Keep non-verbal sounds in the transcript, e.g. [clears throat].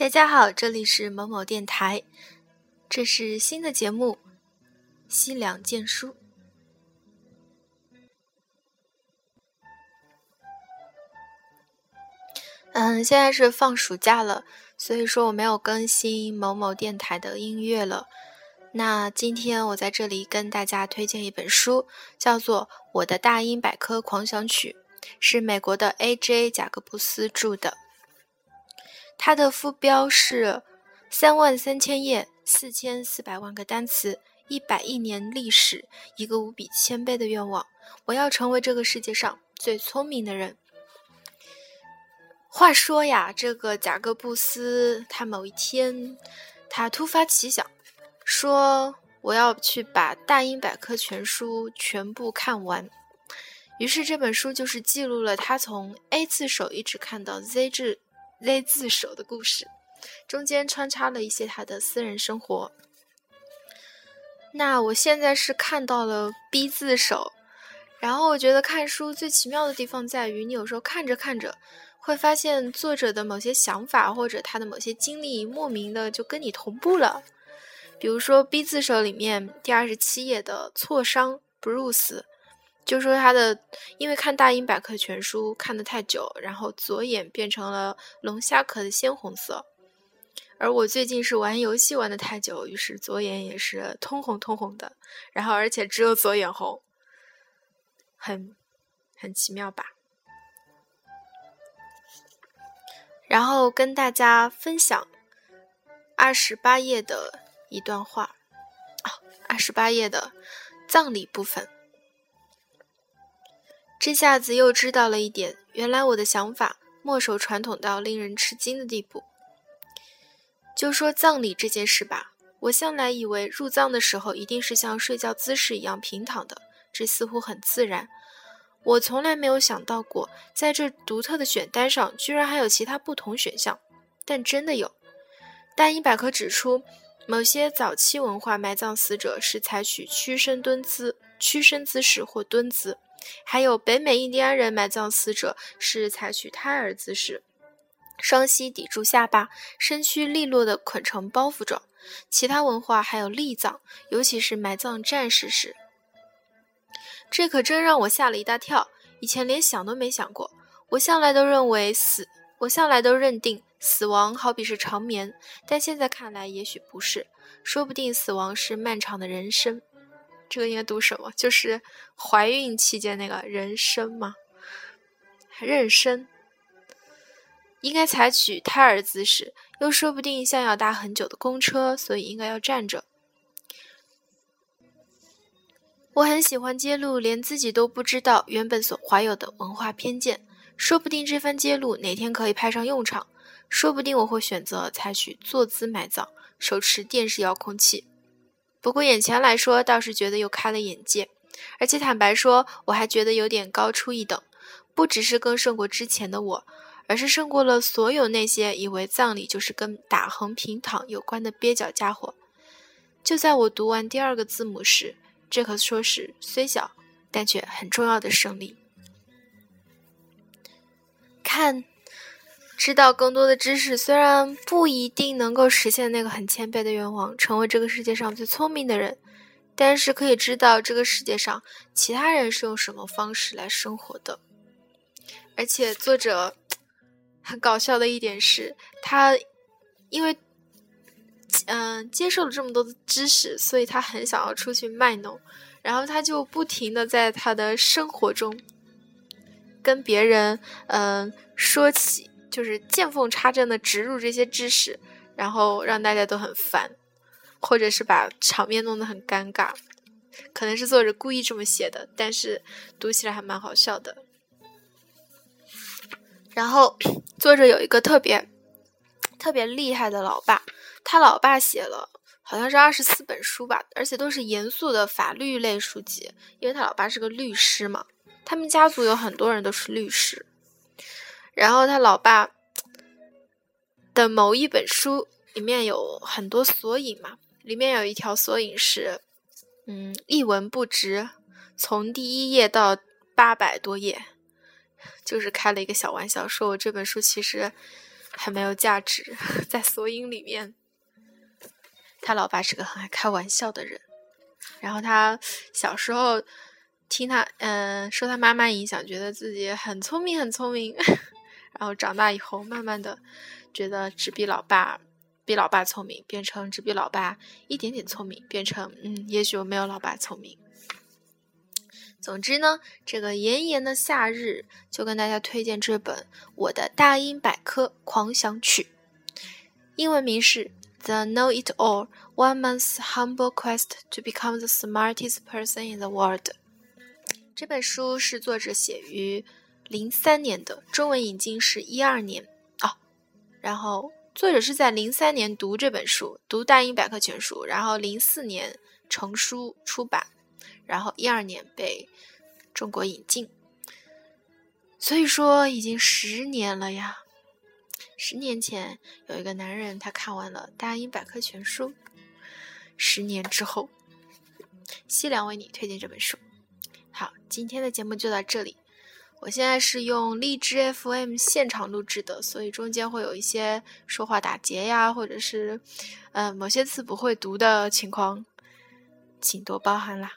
大家好，这里是某某电台，这是新的节目《西凉见书》。嗯，现在是放暑假了，所以说我没有更新某某电台的音乐了。那今天我在这里跟大家推荐一本书，叫做《我的大英百科狂想曲》，是美国的 A.J. 贾格布斯著的。它的副标是三万三千页，四千四百万个单词，一百亿年历史，一个无比谦卑的愿望。我要成为这个世界上最聪明的人。话说呀，这个贾各布斯他某一天，他突发奇想，说我要去把《大英百科全书》全部看完。于是这本书就是记录了他从 A 字首一直看到 Z 字。Z 字首的故事，中间穿插了一些他的私人生活。那我现在是看到了 B 字首，然后我觉得看书最奇妙的地方在于，你有时候看着看着，会发现作者的某些想法或者他的某些经历，莫名的就跟你同步了。比如说 B 字首里面第二十七页的挫伤 Bruce。就说他的，因为看大英百科全书看的太久，然后左眼变成了龙虾壳的鲜红色，而我最近是玩游戏玩的太久，于是左眼也是通红通红的，然后而且只有左眼红，很很奇妙吧？然后跟大家分享二十八页的一段话，啊，二十八页的葬礼部分。这下子又知道了一点，原来我的想法墨守传统到令人吃惊的地步。就说葬礼这件事吧，我向来以为入葬的时候一定是像睡觉姿势一样平躺的，这似乎很自然。我从来没有想到过，在这独特的选单上居然还有其他不同选项，但真的有。大英百科指出，某些早期文化埋葬死者是采取屈身蹲姿、屈身姿势或蹲姿。还有北美印第安人埋葬死者是采取胎儿姿势，双膝抵住下巴，身躯利落的捆成包袱状。其他文化还有立葬，尤其是埋葬战士时，这可真让我吓了一大跳。以前连想都没想过。我向来都认为死，我向来都认定死亡好比是长眠，但现在看来也许不是，说不定死亡是漫长的人生。这个应该读什么？就是怀孕期间那个人生吗？妊娠应该采取胎儿姿势，又说不定像要搭很久的公车，所以应该要站着。我很喜欢揭露连自己都不知道原本所怀有的文化偏见，说不定这番揭露哪天可以派上用场。说不定我会选择采取坐姿埋葬，手持电视遥控器。不过眼前来说，倒是觉得又开了眼界，而且坦白说，我还觉得有点高出一等，不只是更胜过之前的我，而是胜过了所有那些以为葬礼就是跟打横平躺有关的蹩脚家伙。就在我读完第二个字母时，这可说是虽小但却很重要的胜利。看。知道更多的知识，虽然不一定能够实现那个很谦卑的愿望，成为这个世界上最聪明的人，但是可以知道这个世界上其他人是用什么方式来生活的。而且作者很搞笑的一点是，他因为嗯接受了这么多的知识，所以他很想要出去卖弄，然后他就不停的在他的生活中跟别人嗯说起。就是见缝插针的植入这些知识，然后让大家都很烦，或者是把场面弄得很尴尬，可能是作者故意这么写的，但是读起来还蛮好笑的。然后 [clears throat] 作者有一个特别特别厉害的老爸，他老爸写了好像是二十四本书吧，而且都是严肃的法律类书籍，因为他老爸是个律师嘛，他们家族有很多人都是律师。然后他老爸 [tsk] 的某一本书里面有很多索引嘛，里面有一条索引是，嗯，一文不值，从第一页到八百多页，[laughs] 就是开了一个小玩笑，说我这本书其实很没有价值，[laughs] 在索引里面。他老爸是个很爱开玩笑的人，然后他小时候听他嗯受他妈妈影响，觉得自己很聪明很聪明，[laughs] 然后长大以后慢慢的觉得只比老爸比老爸聪明，变成只比老爸一点点聪明，变成嗯也许我没有老爸聪明。总之呢，这个炎炎的夏日就跟大家推荐这本我的大英百科狂想曲，英文名是。The Know It All: One Man's Humble Quest to Become the Smartest Person in the World。这本书是作者写于零三年的，中文引进是一二年哦。然后作者是在零三年读这本书，读《大英百科全书》，然后零四年成书出版，然后一二年被中国引进。所以说已经十年了呀。十年前，有一个男人，他看完了《大英百科全书》。十年之后，西凉为你推荐这本书。好，今天的节目就到这里。我现在是用荔枝 FM 现场录制的，所以中间会有一些说话打结呀，或者是，呃，某些词不会读的情况，请多包涵啦。